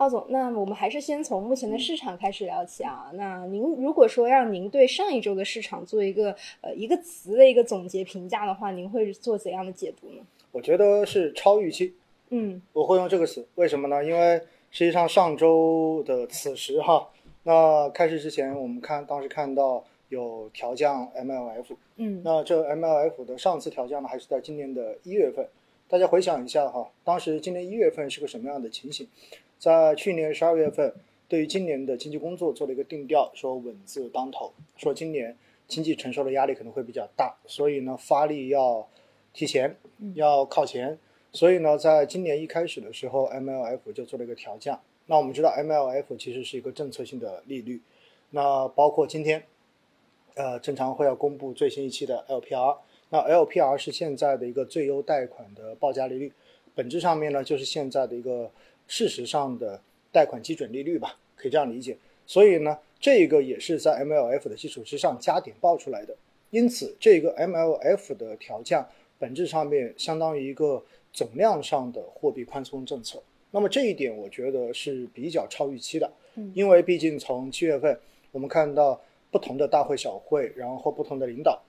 浩总，那我们还是先从目前的市场开始聊起啊。那您如果说让您对上一周的市场做一个呃一个词的一个总结评价的话，您会做怎样的解读呢？我觉得是超预期，嗯我会用这个词，为什么呢？因为实际上上周的此时哈，那开市之前我们看当时看到有调降 MLF，嗯那这 MLF 的上次调降呢，还是在今年的一月份。大家回想一下哈，当时今年一月份是个什么样的情形？在去年十二月份，对于今年的经济工作做了一个定调，说稳字当头，说今年经济承受的压力可能会比较大，所以呢发力要提前，要靠前。所以呢，在今年一开始的时候，MLF 就做了一个调降。那我们知道，MLF 其实是一个政策性的利率，那包括今天，呃，正常会要公布最新一期的 LPR。那 LPR 是现在的一个最优贷款的报价利率，本质上面呢就是现在的一个事实上的贷款基准利率吧，可以这样理解。所以呢，这个也是在 MLF 的基础之上加点报出来的。因此，这个 MLF 的调降本质上面相当于一个总量上的货币宽松政策。那么这一点我觉得是比较超预期的，因为毕竟从七月份我们看到不同的大会小会，然后不同的领导。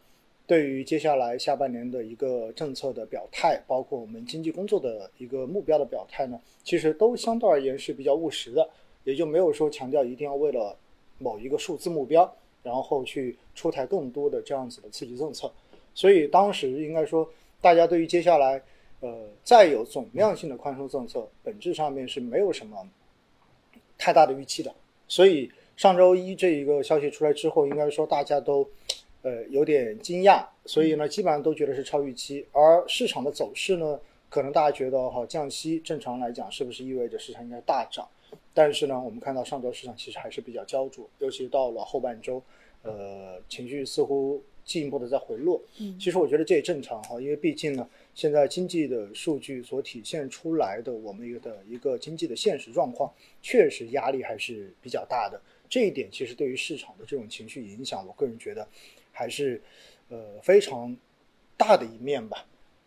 对于接下来下半年的一个政策的表态，包括我们经济工作的一个目标的表态呢，其实都相对而言是比较务实的，也就没有说强调一定要为了某一个数字目标，然后去出台更多的这样子的刺激政策。所以当时应该说，大家对于接下来呃再有总量性的宽松政策，本质上面是没有什么太大的预期的。所以上周一这一个消息出来之后，应该说大家都。呃，有点惊讶，所以呢，基本上都觉得是超预期。而市场的走势呢，可能大家觉得哈，降息正常来讲是不是意味着市场应该大涨？但是呢，我们看到上周市场其实还是比较焦灼，尤其到了后半周，呃，情绪似乎进一步的在回落。嗯其实我觉得这也正常哈，因为毕竟呢，现在经济的数据所体现出来的我们的一个经济的现实状况，确实压力还是比较大的。这一点其实对于市场的这种情绪影响，我个人觉得。还是，呃，非常大的一面吧。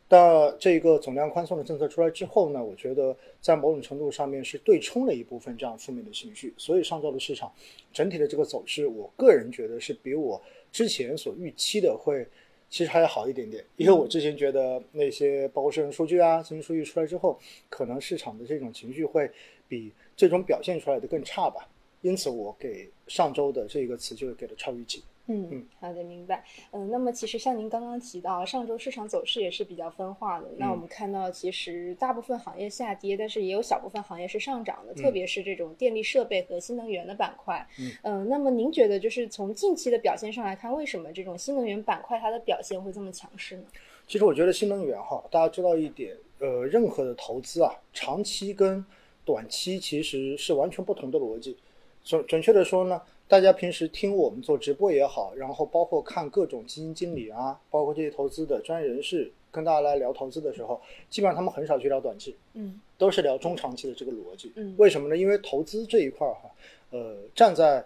但这个总量宽松的政策出来之后呢，我觉得在某种程度上面是对冲了一部分这样负面的情绪。所以上周的市场整体的这个走势，我个人觉得是比我之前所预期的会其实还要好一点点。因为我之前觉得那些包括市场数据啊、经济数据出来之后，可能市场的这种情绪会比最终表现出来的更差吧。因此，我给上周的这个词就给了超预期。嗯，好的，明白。嗯，那么其实像您刚刚提到，上周市场走势也是比较分化的。那我们看到，其实大部分行业下跌，但是也有小部分行业是上涨的，特别是这种电力设备和新能源的板块。嗯，那么您觉得，就是从近期的表现上来看，为什么这种新能源板块它的表现会这么强势呢？其实我觉得新能源哈，大家知道一点，呃，任何的投资啊，长期跟短期其实是完全不同的逻辑。准准确的说呢。大家平时听我们做直播也好，然后包括看各种基金经理啊，包括这些投资的专业人士跟大家来聊投资的时候，基本上他们很少去聊短期，嗯，都是聊中长期的这个逻辑。嗯，为什么呢？因为投资这一块儿哈，呃，站在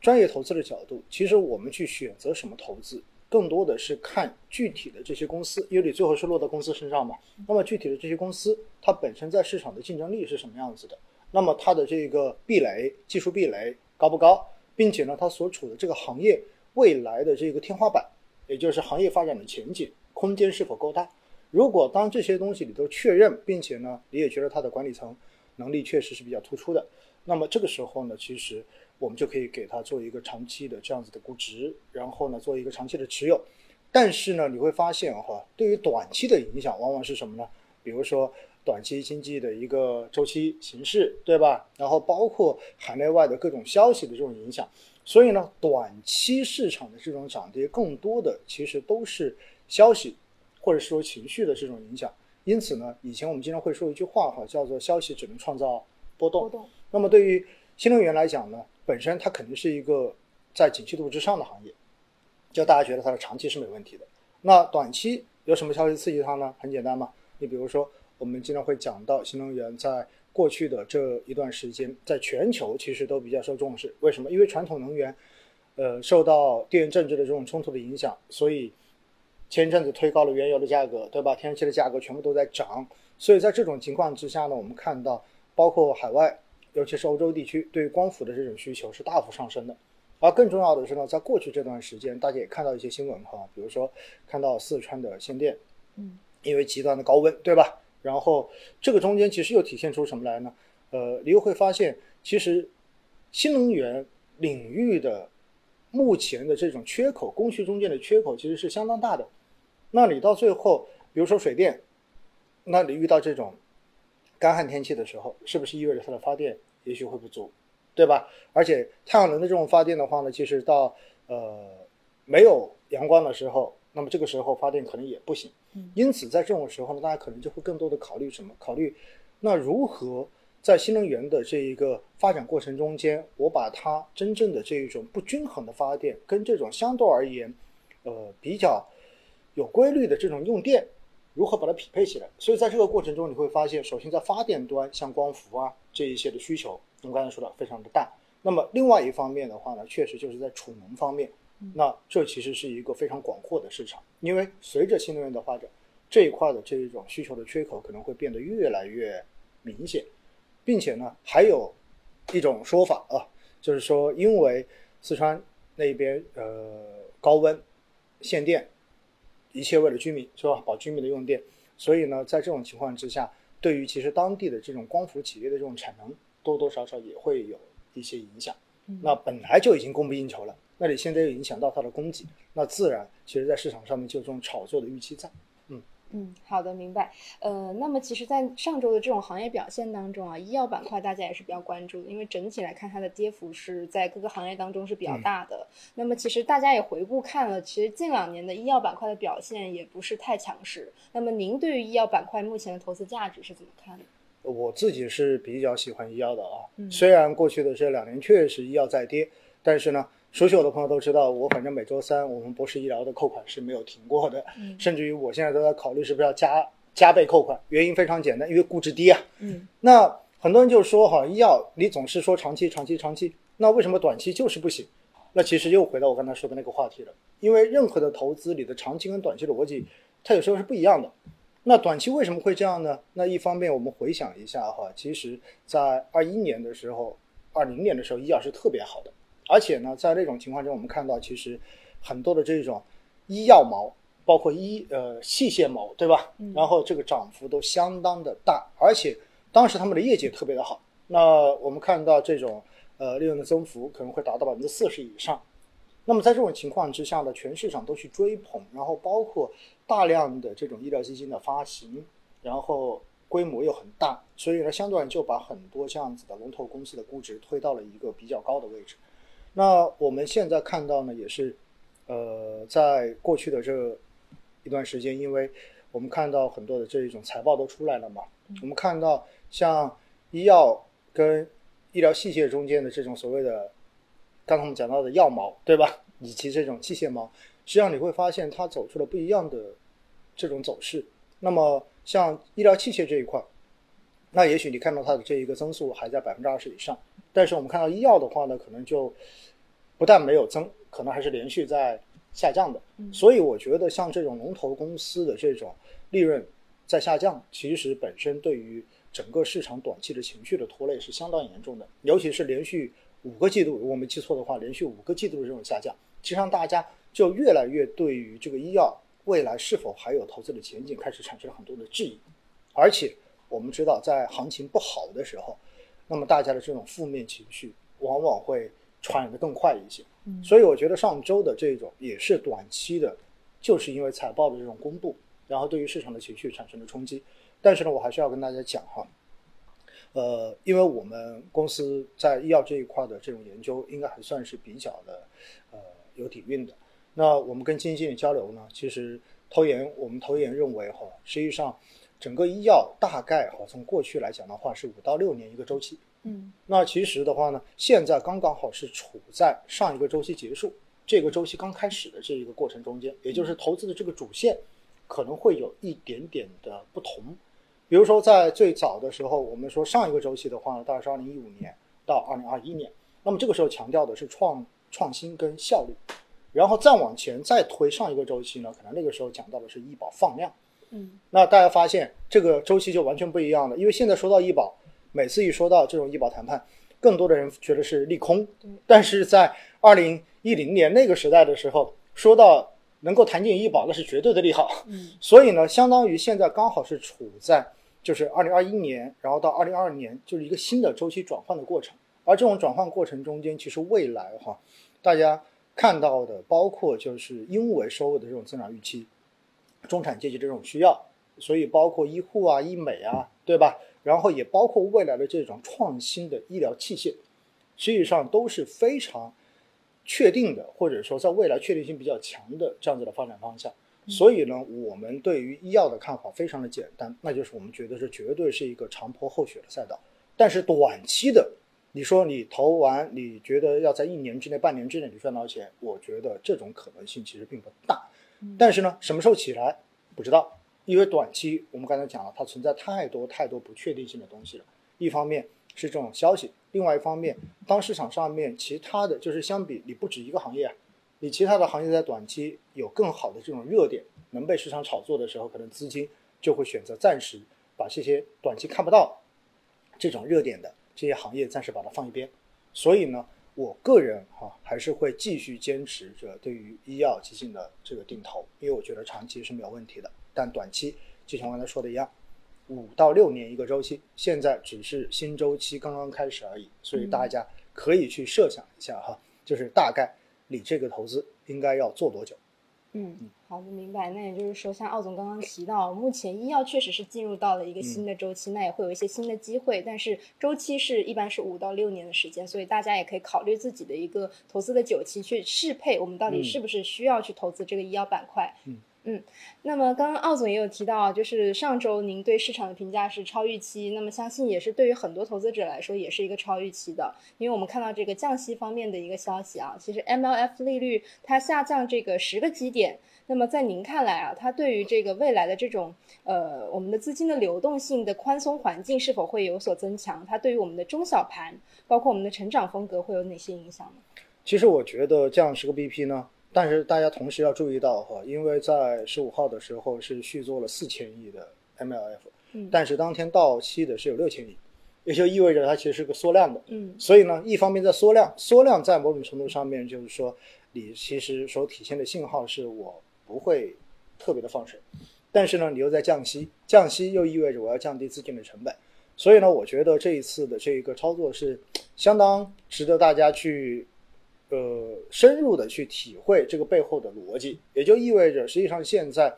专业投资的角度，其实我们去选择什么投资，更多的是看具体的这些公司，因为你最后是落到公司身上嘛。那么具体的这些公司，它本身在市场的竞争力是什么样子的？那么它的这个壁垒、技术壁垒高不高？并且呢，它所处的这个行业未来的这个天花板，也就是行业发展的前景空间是否够大？如果当这些东西你都确认，并且呢，你也觉得它的管理层能力确实是比较突出的，那么这个时候呢，其实我们就可以给它做一个长期的这样子的估值，然后呢，做一个长期的持有。但是呢，你会发现哈，对于短期的影响往往是什么呢？比如说。短期经济的一个周期形势，对吧？然后包括海内外的各种消息的这种影响，所以呢，短期市场的这种涨跌，更多的其实都是消息或者说情绪的这种影响。因此呢，以前我们经常会说一句话哈，叫做“消息只能创造波动”。波动。那么对于新能源来讲呢，本身它肯定是一个在景气度之上的行业，就大家觉得它的长期是没问题的。那短期有什么消息刺激它呢？很简单嘛，你比如说。我们经常会讲到新能源在过去的这一段时间，在全球其实都比较受重视。为什么？因为传统能源，呃，受到地缘政治的这种冲突的影响，所以前一阵子推高了原油的价格，对吧？天然气的价格全部都在涨。所以在这种情况之下呢，我们看到包括海外尤其是欧洲地区对光伏的这种需求是大幅上升的。而更重要的是呢，在过去这段时间，大家也看到一些新闻哈，比如说看到四川的限电，嗯，因为极端的高温，对吧？然后这个中间其实又体现出什么来呢？呃，你又会发现，其实新能源领域的目前的这种缺口，供需中间的缺口其实是相当大的。那你到最后，比如说水电，那你遇到这种干旱天气的时候，是不是意味着它的发电也许会不足，对吧？而且太阳能的这种发电的话呢，其实到呃没有阳光的时候，那么这个时候发电可能也不行。因此在这种时候呢，大家可能就会更多的考虑什么？考虑那如何在新能源的这一个发展过程中间，我把它真正的这一种不均衡的发电，跟这种相对而言，呃比较有规律的这种用电，如何把它匹配起来？所以在这个过程中，你会发现，首先在发电端，像光伏啊这一些的需求，我们刚才说的非常的大。那么另外一方面的话呢，确实就是在储能方面，那这其实是一个非常广阔的市场，因为随着新能源的发展，这一块的这一种需求的缺口可能会变得越来越明显，并且呢，还有一种说法啊，就是说因为四川那边呃高温限电，一切为了居民是吧？保居民的用电，所以呢，在这种情况之下，对于其实当地的这种光伏企业的这种产能，多多少少也会有一些影响。那本来就已经供不应求了，那你现在又影响到它的供给，那自然其实在市场上面就有这种炒作的预期在。嗯，好的，明白。呃，那么其实，在上周的这种行业表现当中啊，医药板块大家也是比较关注的，因为整体来看，它的跌幅是在各个行业当中是比较大的。那么，其实大家也回顾看了，其实近两年的医药板块的表现也不是太强势。那么，您对于医药板块目前的投资价值是怎么看的？我自己是比较喜欢医药的啊，虽然过去的这两年确实医药在跌，但是呢。熟悉我的朋友都知道，我反正每周三我们博士医疗的扣款是没有停过的，甚至于我现在都在考虑是不是要加加倍扣款。原因非常简单，因为估值低啊。嗯，那很多人就说哈，医药你总是说长期、长期、长期，那为什么短期就是不行？那其实又回到我刚才说的那个话题了，因为任何的投资里的长期跟短期的逻辑，它有时候是不一样的。那短期为什么会这样呢？那一方面我们回想一下哈，其实在二一年的时候、二零年的时候，医药是特别好的。而且呢，在那种情况中，我们看到其实很多的这种医药毛，包括医呃器械毛，对吧？然后这个涨幅都相当的大，而且当时他们的业绩特别的好。那我们看到这种呃利润的增幅可能会达到百分之四十以上。那么在这种情况之下呢，全市场都去追捧，然后包括大量的这种医疗基金的发行，然后规模又很大，所以呢，相对就把很多这样子的龙头公司的估值推到了一个比较高的位置。那我们现在看到呢，也是，呃，在过去的这一段时间，因为我们看到很多的这一种财报都出来了嘛，我们看到像医药跟医疗器械中间的这种所谓的，刚才我们讲到的药毛，对吧？以及这种器械毛，实际上你会发现它走出了不一样的这种走势。那么像医疗器械这一块，那也许你看到它的这一个增速还在百分之二十以上。但是我们看到医药的话呢，可能就不但没有增，可能还是连续在下降的。所以我觉得像这种龙头公司的这种利润在下降，其实本身对于整个市场短期的情绪的拖累是相当严重的。尤其是连续五个季度，如果我没记错的话，连续五个季度的这种下降，其实让大家就越来越对于这个医药未来是否还有投资的前景开始产生了很多的质疑。而且我们知道，在行情不好的时候，那么大家的这种负面情绪往往会传染的更快一些，所以我觉得上周的这种也是短期的，就是因为财报的这种公布，然后对于市场的情绪产生了冲击。但是呢，我还是要跟大家讲哈，呃，因为我们公司在医药这一块的这种研究，应该还算是比较的呃有底蕴的。那我们跟基金经理交流呢，其实投研我们投研认为哈，实际上。整个医药大概哈，从过去来讲的话是五到六年一个周期。嗯，那其实的话呢，现在刚刚好是处在上一个周期结束，这个周期刚开始的这一个过程中间，也就是投资的这个主线可能会有一点点的不同。比如说在最早的时候，我们说上一个周期的话呢，大概是二零一五年到二零二一年，那么这个时候强调的是创创新跟效率，然后再往前再推上一个周期呢，可能那个时候讲到的是医保放量。嗯，那大家发现这个周期就完全不一样了，因为现在说到医保，每次一说到这种医保谈判，更多的人觉得是利空。但是在二零一零年那个时代的时候，说到能够谈进医保，那是绝对的利好。嗯所以呢，相当于现在刚好是处在就是二零二一年，然后到二零二二年，就是一个新的周期转换的过程。而这种转换过程中间，其实未来哈，大家看到的包括就是因为收入的这种增长预期，中产阶级的这种需要，所以包括医护啊、医美啊，对吧？然后也包括未来的这种创新的医疗器械，实际上都是非常确定的，或者说在未来确定性比较强的这样子的发展方向。所以呢，我们对于医药的看法非常的简单，那就是我们觉得这绝对是一个长坡厚雪的赛道。但是短期的，你说你投完，你觉得要在一年之内、半年之内你赚到钱，我觉得这种可能性其实并不大。但是呢，什么时候起来不知道，因为短期我们刚才讲了，它存在太多太多不确定性的东西了。一方面是这种消息，另外一方面，当市场上面其他的就是相比你不止一个行业啊，你其他的行业在短期有更好的这种热点能被市场炒作的时候，可能资金就会选择暂时把这些短期看不到这种热点的这些行业暂时把它放一边。所以呢，我个人哈、还是会继续坚持着对于医药基金的这个定投，因为我觉得长期是没有问题的，但短期就像我刚才说的一样，五到六年一个周期，现在只是新周期刚刚开始而已，所以大家可以去设想一下哈，就是大概你这个投资应该要做多久。嗯，好的，明白。那也就是说，像奥总刚刚提到，目前医药确实是进入到了一个新的周期，那也会有一些新的机会，但是周期是一般是五到六年的时间，所以大家也可以考虑自己的一个投资的久期，去适配我们到底是不是需要去投资这个医药板块。嗯嗯，那么刚刚奥总也有提到，就是上周您对市场的评价是超预期，那么相信也是对于很多投资者来说也是一个超预期的，因为我们看到这个降息方面的一个消息啊，其实 MLF 利率它下降这个十个基点，那么在您看来啊，它对于这个未来的这种呃我们的资金的流动性的宽松环境是否会有所增强？它对于我们的中小盘，包括我们的成长风格会有哪些影响呢？其实我觉得降十个 BP 呢，但是大家同时要注意到哈，因为在十五号的时候是续做了四千亿的 MLF，嗯但是当天到期的是有六千亿，也就意味着它其实是个缩量的。嗯所以呢，一方面在缩量，缩量在某种程度上面就是说，你其实所体现的信号是我不会特别的放水，但是呢，你又在降息，降息又意味着我要降低资金的成本，所以呢，我觉得这一次的这个操作是相当值得大家去。呃，深入的去体会这个背后的逻辑，也就意味着，实际上现在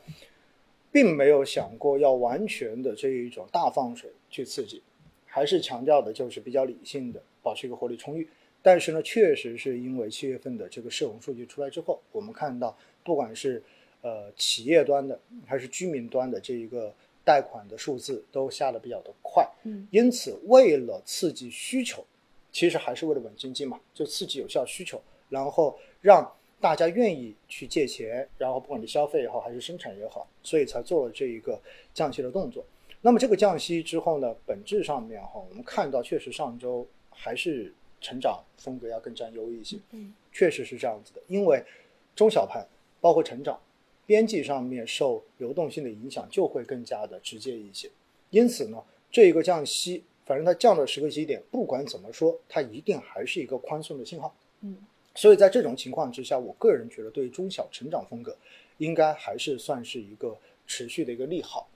并没有想过要完全的这一种大放水去刺激，还是强调的就是比较理性的保持一个活力充裕。但是呢，确实是因为七月份的这个社融数据出来之后，我们看到不管是呃企业端的还是居民端的这一个贷款的数字都下的比较的快，嗯因此为了刺激需求，其实还是为了稳经济嘛，就刺激有效需求，然后让大家愿意去借钱，然后不管你消费也好还是生产也好，所以才做了这一个降息的动作。那么这个降息之后呢，本质上面哈，我们看到确实上周还是成长风格要更占优一些，嗯，确实是这样子的，因为中小盘包括成长边际上面受流动性的影响就会更加的直接一些。因此呢，这一个降息，反正它降了十个基点，不管怎么说，它一定还是一个宽松的信号。嗯，所以在这种情况之下，我个人觉得对中小成长风格应该还是算是一个持续的一个利好。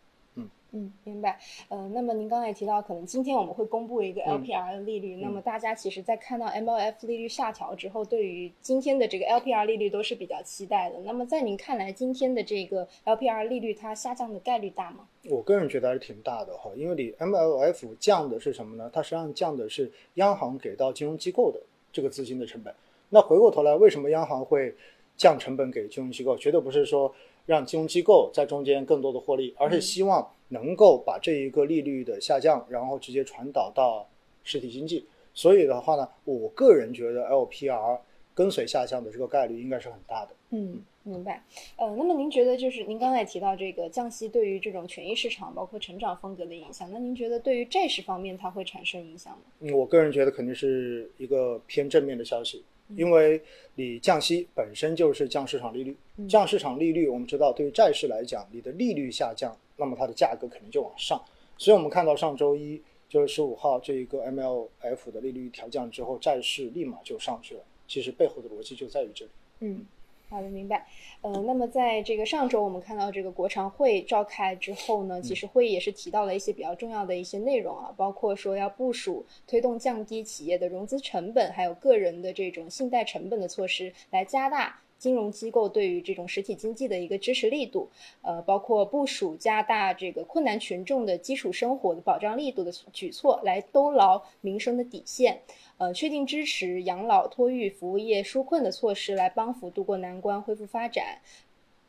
嗯，明白。呃，那么您刚才也提到，可能今天我们会公布一个嗯 LPR 的利率。那么大家其实，在看到 MLF 利率下调之后，对于今天的这个 LPR 利率都是比较期待的。那么在您看来，今天的这个 LPR 利率它下降的概率大吗？我个人觉得还是挺大的哈，因为你 MLF 降的是什么呢？它实际上降的是央行给到金融机构的这个资金的成本。那回过头来，为什么央行会降成本给金融机构？绝对不是说让金融机构在中间更多的获利，而是希望能够把这一个利率的下降，然后直接传导到实体经济。所以的话呢，我个人觉得 LPR 跟随下降的这个概率应该是很大的。嗯，明白。呃，那么您觉得就是您刚才也提到这个降息对于这种权益市场包括成长风格的影响，那您觉得对于债市方面它会产生影响吗？嗯，我个人觉得肯定是一个偏正面的消息，因为你降息本身就是降市场利率，降市场利率，我们知道对于债市来讲，你的利率下降，那么它的价格肯定就往上。所以我们看到上周一就是十五号这一个 MLF 的利率调降之后，债市立马就上去了。其实背后的逻辑就在于这里。嗯，好的，明白。呃，那么在这个上周我们看到这个国常会召开之后呢，其实会议也是提到了一些比较重要的一些内容啊，包括说要部署推动降低企业的融资成本，还有个人的这种信贷成本的措施，来加大。金融机构对于这种实体经济的一个支持力度，呃，包括部署加大这个困难群众的基础生活的保障力度的举措，来兜牢民生的底线，呃，确定支持养老、托育服务业纾困的措施，来帮扶渡过难关、恢复发展。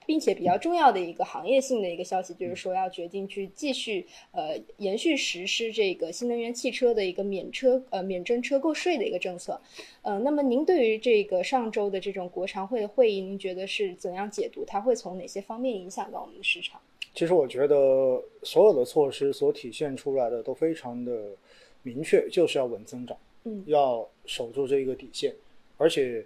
并且比较重要的一个行业性的一个消息，就是说要决定去继续呃延续实施这个新能源汽车的一个免车呃免征车购税的一个政策。呃，那么您对于这个上周的这种国常会的会议，您觉得是怎样解读？它会从哪些方面影响到我们的市场？其实我觉得所有的措施所体现出来的都非常的明确，就是要稳增长，嗯，要守住这一个底线，而且。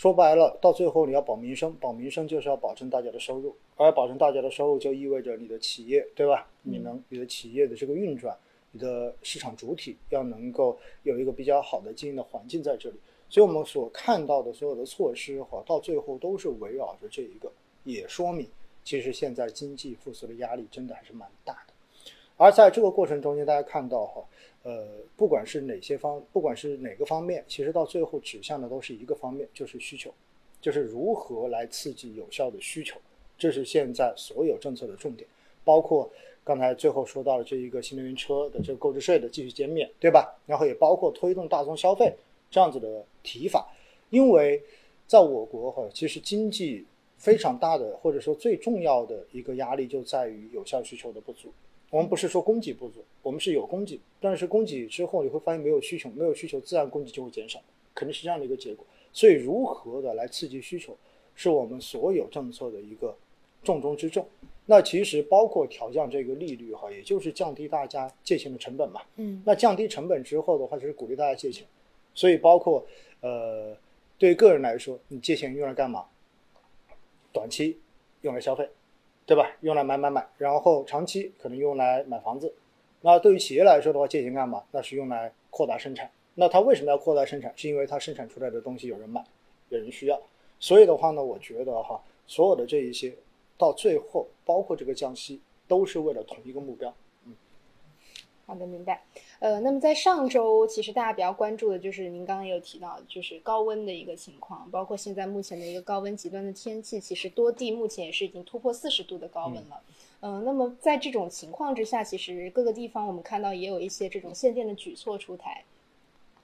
说白了，到最后你要保民生，保民生就是要保证大家的收入，而保证大家的收入就意味着你的企业，对吧？你能你的企业的这个运转，你的市场主体要能够有一个比较好的经营的环境在这里。所以我们所看到的所有的措施哈，到最后都是围绕着这一个，也说明其实现在经济复苏的压力真的还是蛮大的。而在这个过程中间，大家看到哈。呃，不管是哪些方，不管是哪个方面，其实到最后指向的都是一个方面，就是需求，就是如何来刺激有效的需求，这是现在所有政策的重点。包括刚才最后说到了这一个新能源车的这个购置税的继续减免，对吧？然后也包括推动大宗消费这样子的提法。因为在我国哈，其实经济非常大的或者说最重要的一个压力就在于有效需求的不足。我们不是说供给不足，我们是有供给，但是供给之后你会发现没有需求，没有需求自然供给就会减少，肯定是这样的一个结果。所以如何的来刺激需求，是我们所有政策的一个重中之重。那其实包括调降这个利率哈，也就是降低大家借钱的成本嘛。嗯。那降低成本之后的话，就是鼓励大家借钱。所以包括呃，对于个人来说，你借钱用来干嘛？短期用来消费。对吧？用来买买买，然后长期可能用来买房子。那对于企业来说的话，借钱干嘛？那是用来扩大生产。那它为什么要扩大生产？是因为它生产出来的东西有人买，有人需要。所以的话呢，我觉得哈，所有的这一些，到最后，包括这个降息，都是为了同一个目标。好的，明白。呃，那么在上周，其实大家比较关注的就是您刚刚也有提到，就是高温的一个情况，包括现在目前的一个高温极端的天气，其实多地目前也是已经突破四十度的高温了。嗯，那么在这种情况之下，其实各个地方我们看到也有一些这种限电的举措出台。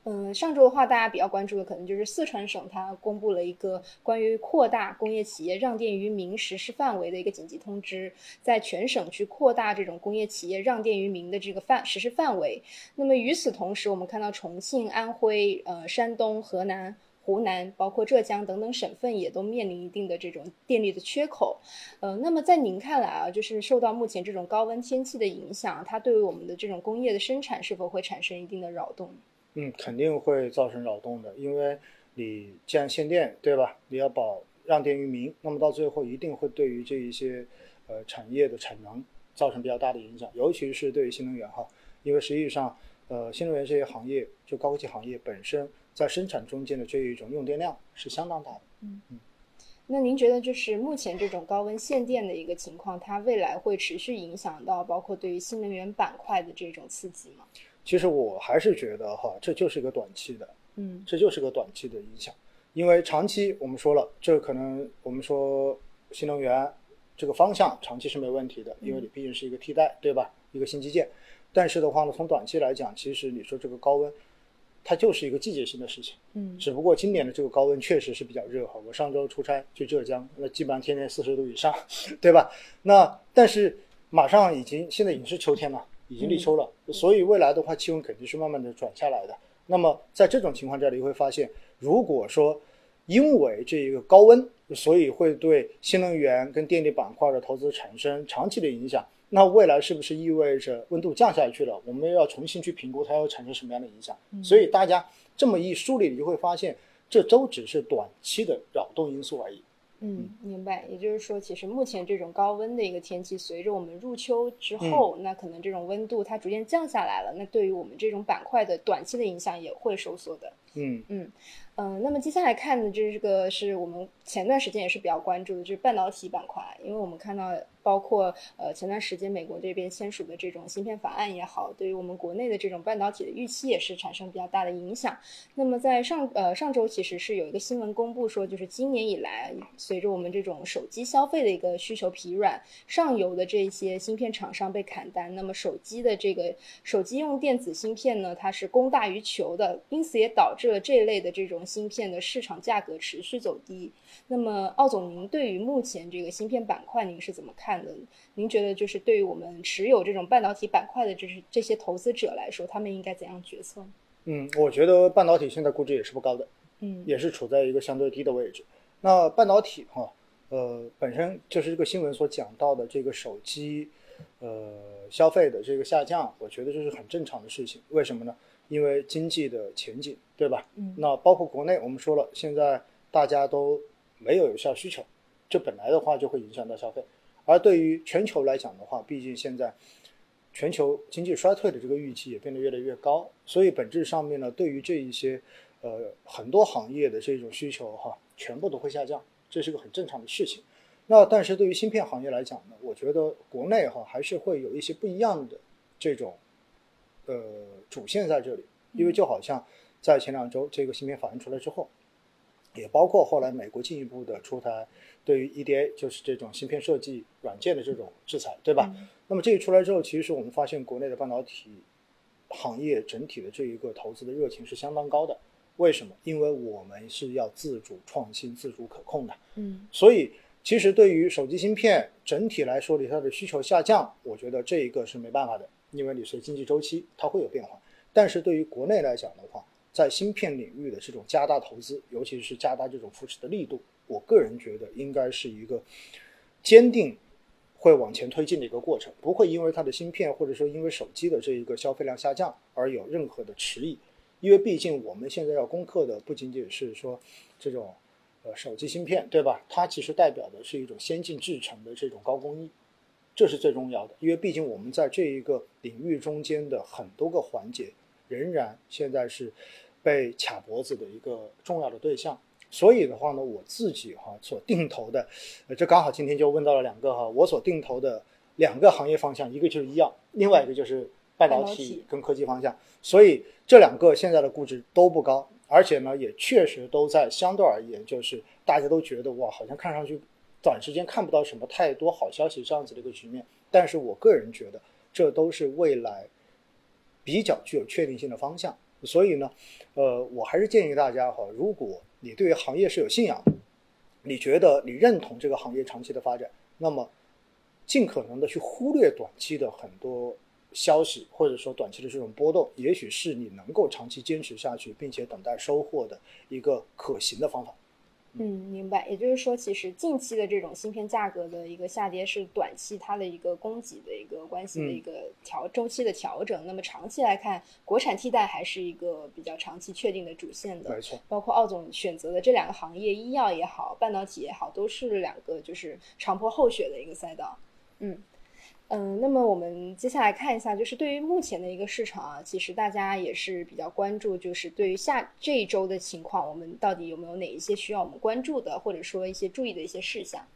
嗯，上周的话，大家比较关注的可能就是四川省，它公布了一个关于扩大工业企业让电于民实施范围的一个紧急通知，在全省去扩大这种工业企业让电于民的这个范实施范围。那么与此同时，我们看到重庆、安徽、呃山东、河南、湖南，包括浙江等等省份也都面临一定的这种电力的缺口。呃，那么在您看来啊，就是受到目前这种高温天气的影响，它对于我们的这种工业的生产是否会产生一定的扰动？嗯，肯定会造成扰动的，因为你既然限电，对吧？你要保让电于民，那么到最后一定会对于这一些呃产业的产能造成比较大的影响，尤其是对于新能源哈，因为实际上呃新能源这些行业，就高科技行业本身在生产中间的这一种用电量是相当大的。嗯嗯，那您觉得就是目前这种高温限电的一个情况，它未来会持续影响到包括对于新能源板块的这种刺激吗？其实我还是觉得哈，这就是一个短期的，嗯，这就是个短期的影响，因为长期我们说了，这可能我们说新能源这个方向长期是没问题的，因为你毕竟是一个替代，对吧？一个新基建，但是的话呢，从短期来讲，其实你说这个高温，它就是一个季节性的事情，嗯，只不过今年的这个高温确实是比较热哈，我上周出差去浙江，那基本上天天四十度以上，对吧？那但是马上已经现在已经是秋天了。已经立秋了，所以未来的话，气温肯定是慢慢的转下来的。那么在这种情况下，你会发现，如果说因为这一个高温，所以会对新能源跟电力板块的投资产生长期的影响，那未来是不是意味着温度降下去了？我们要重新去评估它要产生什么样的影响？所以大家这么一梳理，你就会发现，这都只是短期的扰动因素而已。嗯，明白。也就是说，其实目前这种高温的一个天气，随着我们入秋之后，那可能这种温度它逐渐降下来了，那对于我们这种板块的短期的影响也会收缩的。嗯嗯嗯，那么接下来看的这个是我们前段时间也是比较关注的，就是半导体板块，因为我们看到。包括呃前段时间美国这边签署的这种芯片法案也好，对于我们国内的这种半导体的预期也是产生比较大的影响。那么在上呃上周其实是有一个新闻公布说，就是今年以来，随着我们这种手机消费的一个需求疲软，上游的这些芯片厂商被砍单，那么手机的这个手机用电子芯片呢，它是供大于求的，因此也导致了这一类的这种芯片的市场价格持续走低。那么奥总，您对于目前这个芯片板块您是怎么看的？您觉得就是对于我们持有这种半导体板块的这是这些投资者来说，他们应该怎样决策？嗯，我觉得半导体现在估值也是不高的，嗯，也是处在一个相对低的位置。那半导体哈，呃，本身就是这个新闻所讲到的这个手机，呃，消费的这个下降，我觉得这是很正常的事情。为什么呢？因为经济的前景，对吧？嗯，那包括国内，我们说了，现在大家都没有有效需求，这本来的话就会影响到消费。而对于全球来讲的话，毕竟现在全球经济衰退的这个预期也变得越来越高，所以本质上面呢，对于这一些呃很多行业的这种需求哈，全部都会下降，这是个很正常的事情。那但是对于芯片行业来讲呢，我觉得国内哈还是会有一些不一样的这种呃主线在这里，因为就好像在前两周这个芯片法案出来之后。也包括后来美国进一步的出台对于 EDA 就是这种芯片设计软件的这种制裁，对吧？那么这一出来之后，其实我们发现国内的半导体行业整体的这一个投资的热情是相当高的。为什么？因为我们是要自主创新、自主可控的。嗯，所以其实对于手机芯片整体来说，你它的需求下降，我觉得这一个是没办法的，因为你是经济周期，它会有变化。但是对于国内来讲的话，在芯片领域的这种加大投资，尤其是加大这种扶持的力度，我个人觉得应该是一个坚定会往前推进的一个过程，不会因为它的芯片或者说因为手机的这一个消费量下降而有任何的迟疑。因为毕竟我们现在要攻克的不仅仅是说这种呃手机芯片，对吧？它其实代表的是一种先进制程的这种高工艺，这是最重要的。因为毕竟我们在这一个领域中间的很多个环节，仍然现在是。被卡脖子的一个重要的对象，所以的话呢，我自己哈所定投的，呃，这刚好今天就问到了两个哈，我所定投的两个行业方向，一个就是医药，另外一个就是半导体跟科技方向，所以这两个现在的估值都不高，而且呢，也确实都在相对而言，就是大家都觉得哇，好像看上去短时间看不到什么太多好消息这样子的一个局面，但是我个人觉得这都是未来比较具有确定性的方向。所以呢，呃，我还是建议大家哈，如果你对于行业是有信仰，你觉得你认同这个行业长期的发展，那么尽可能的去忽略短期的很多消息，或者说短期的这种波动，也许是你能够长期坚持下去，并且等待收获的一个可行的方法。嗯，明白。也就是说，其实近期的这种芯片价格的一个下跌，是短期它的一个供给的一个关系的一个调周期的调整。那么长期来看，国产替代还是一个比较长期确定的主线的。没错。包括奥总选择的这两个行业，医药也好，半导体也好，都是两个就是长坡厚雪的一个赛道。嗯。嗯，那么我们接下来看一下，就是对于目前的一个市场啊，其实大家也是比较关注，就是对于下这一周的情况，我们到底有没有哪一些需要我们关注的，或者说一些注意的一些事项？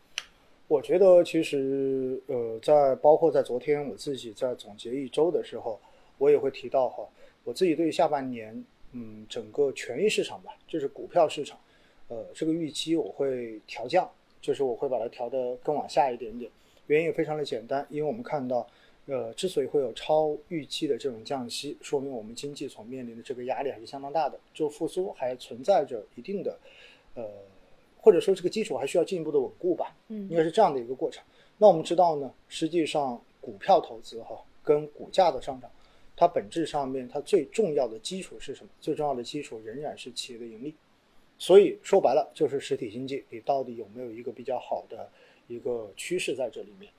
我觉得其实呃，在包括在昨天我自己在总结一周的时候，我也会提到哈，我自己对于下半年嗯整个权益市场吧，就是股票市场，呃，这个预期我会调降，就是我会把它调得更往下一点点。原因也非常的简单，因为我们看到，呃，之所以会有超预期的这种降息，说明我们经济所面临的这个压力还是相当大的，就复苏还存在着一定的，呃，或者说这个基础还需要进一步的稳固吧，嗯，应该是这样的一个过程。那我们知道呢，实际上股票投资哈跟股价的上涨，它本质上面它最重要的基础是什么？最重要的基础仍然是企业的盈利。所以说白了就是实体经济，你到底有没有一个比较好的？一个趋势在这里面，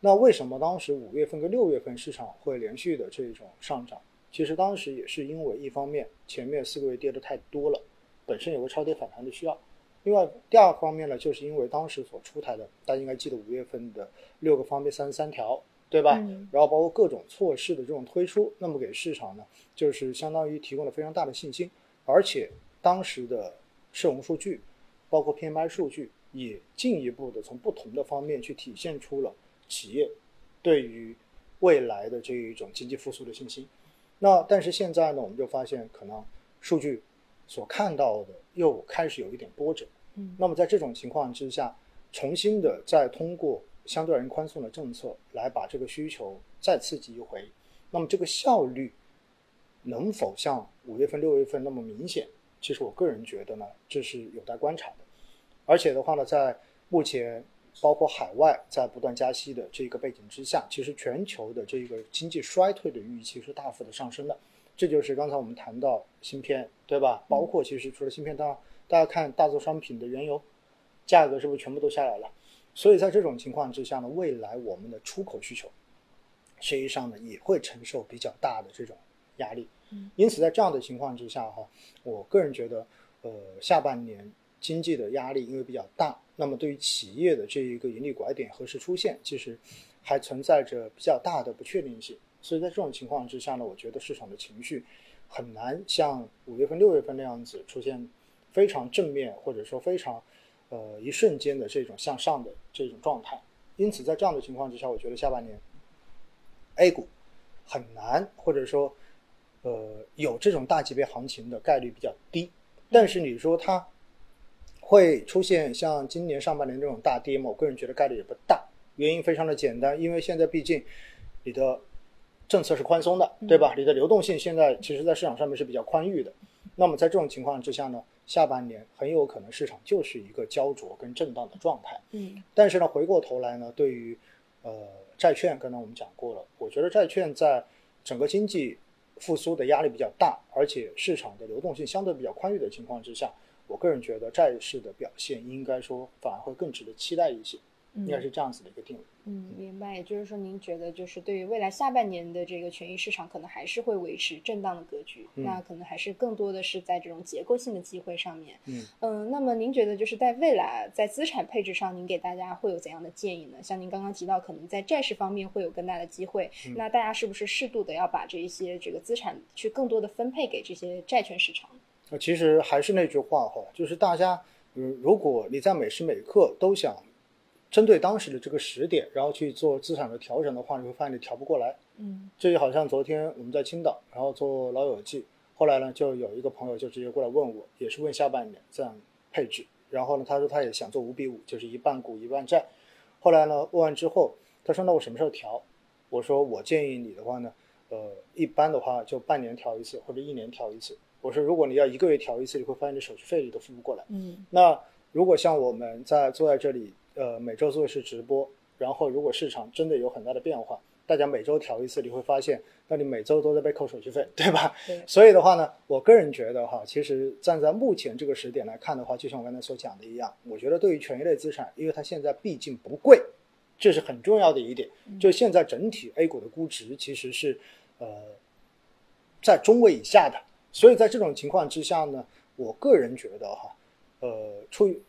那为什么当时五月份跟六月份市场会连续的这种上涨？其实当时也是因为一方面前面四个月跌的太多了，本身有个超跌反弹的需要；另外，第二方面呢，就是因为当时所出台的，大家应该记得五月份的六个方面三十三条，对吧？嗯然后包括各种措施的这种推出，那么给市场呢，就是相当于提供了非常大的信心，而且当时的社融数据，包括 PMI 数据，也进一步的从不同的方面去体现出了企业对于未来的这一种经济复苏的信心。那但是现在呢，我们就发现可能数据所看到的又开始有一点波折。嗯那么在这种情况之下，重新的再通过相对而言宽松的政策来把这个需求再刺激一回，那么这个效率能否像五月份、六月份那么明显？其实我个人觉得呢，这是有待观察的。而且的话呢，在目前包括海外在不断加息的这个背景之下，其实全球的这个经济衰退的预期是大幅的上升的。这就是刚才我们谈到芯片，对吧？包括其实除了芯片，当然大家看大宗商品的原油价格是不是全部都下来了？所以在这种情况之下呢，未来我们的出口需求实际上呢也会承受比较大的这种压力。因此在这样的情况之下哈，我个人觉得，呃，下半年经济的压力因为比较大，那么对于企业的这一个盈利拐点何时出现，其实还存在着比较大的不确定性。所以在这种情况之下呢，我觉得市场的情绪很难像五月份、六月份那样子出现非常正面或者说非常呃一瞬间的这种向上的这种状态。因此在这样的情况之下，我觉得下半年 A 股很难或者说呃有这种大级别行情的概率比较低。但是你说它会出现像今年上半年这种大跌吗？我个人觉得概率也不大。原因非常的简单，因为现在毕竟你的政策是宽松的，对吧？你的流动性现在其实在市场上面是比较宽裕的。那么在这种情况之下呢，下半年很有可能市场就是一个焦灼跟震荡的状态。嗯但是呢，回过头来呢，对于呃债券，刚才我们讲过了，我觉得债券在整个经济复苏的压力比较大，而且市场的流动性相对比较宽裕的情况之下，我个人觉得债市的表现应该说反而会更值得期待一些，应该是这样子的一个定位。嗯，明白。也就是说，您觉得就是对于未来下半年的这个权益市场，可能还是会维持震荡的格局，嗯那可能还是更多的是在这种结构性的机会上面。嗯嗯，那么您觉得就是在未来在资产配置上，您给大家会有怎样的建议呢？像您刚刚提到，可能在债市方面会有更大的机会，嗯那大家是不是适度的要把这一些这个资产去更多的分配给这些债券市场？那其实还是那句话哈，就是大家，嗯，如果你在每时每刻都想针对当时的这个时点，然后去做资产的调整的话，你会发现你调不过来。嗯这就好像昨天我们在青岛，然后做老友记，后来呢，就有一个朋友就直接过来问我，也是问下半年这样配置，然后呢，他说他也想做五比五，就是一半股一半债。后来呢，问完之后，他说那我什么时候调？我说我建议你的话呢，呃，一般的话就半年调一次或者一年调一次。我说如果你要一个月调一次，你会发现你手续费你都付不过来。嗯那如果像我们在坐在这里，呃，每周做一次直播，然后如果市场真的有很大的变化，大家每周调一次，你会发现，那你每周都在被扣手续费，对吧？对所以的话呢，我个人觉得哈，其实站在目前这个时点来看的话，就像我刚才所讲的一样，我觉得对于权益类资产，因为它现在毕竟不贵，这是很重要的一点。就现在整体 A 股的估值其实是呃在中位以下的，所以在这种情况之下呢，我个人觉得哈，呃，出于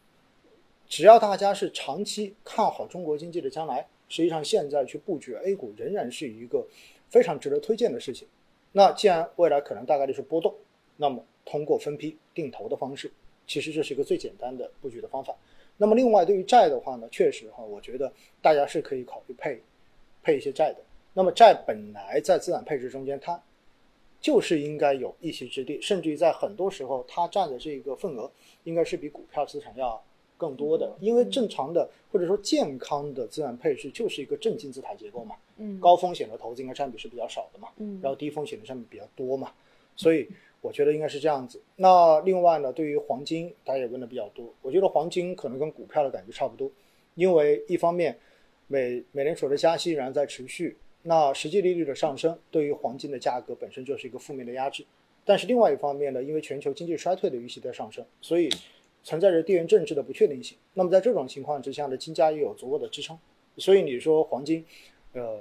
只要大家是长期看好中国经济的将来，实际上现在去布局 A 股仍然是一个非常值得推荐的事情。那既然未来可能大概率是波动，那么通过分批定投的方式，其实这是一个最简单的布局的方法。那么另外对于债的话呢，确实哈，我觉得大家是可以考虑配配一些债的。那么债本来在资产配置中间，它就是应该有一席之地，甚至于在很多时候，它占的这个份额应该是比股票资产要更多的，因为正常的或者说健康的资产配置就是一个正金字塔结构嘛，嗯。高风险的投资应该占比是比较少的嘛，嗯。然后低风险的占比比较多嘛，所以我觉得应该是这样子。那另外呢，对于黄金，大家也问的比较多，我觉得黄金可能跟股票的感觉差不多，因为一方面美美联储的加息仍然在持续，那实际利率的上升对于黄金的价格本身就是一个负面的压制。但是另外一方面呢，因为全球经济衰退的预期在上升，所以存在着地缘政治的不确定性。那么在这种情况之下呢，金价也有足够的支撑。所以你说黄金，呃，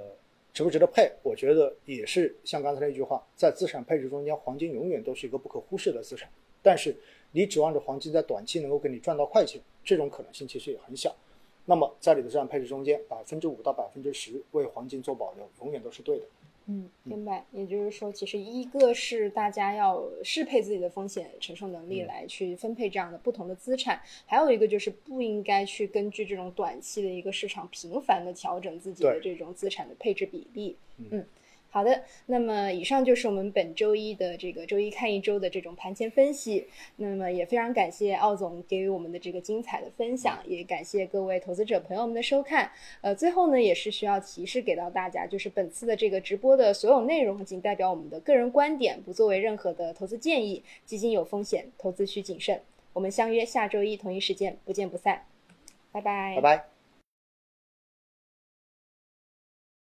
值不值得配？我觉得也是像刚才那句话，在资产配置中间，黄金永远都是一个不可忽视的资产。但是你指望着黄金在短期能够给你赚到快钱，这种可能性其实也很小。那么在你的资产配置中间，百分之五到百分之十为黄金做保留，永远都是对的。嗯，明白。也就是说，其实一个是大家要适配自己的风险承受能力来去分配这样的不同的资产，还有一个就是不应该去根据这种短期的一个市场频繁的调整自己的这种资产的配置比例。嗯。好的，那么以上就是我们本周一的这个周一看一周的这种盘前分析。那么也非常感谢奥总给予我们的这个精彩的分享，也感谢各位投资者朋友们的收看。呃，最后呢，也是需要提示给到大家，就是本次的这个直播的所有内容仅代表我们的个人观点，不作为任何的投资建议。基金有风险，投资需谨慎。我们相约下周一同一时间不见不散。拜拜。拜拜。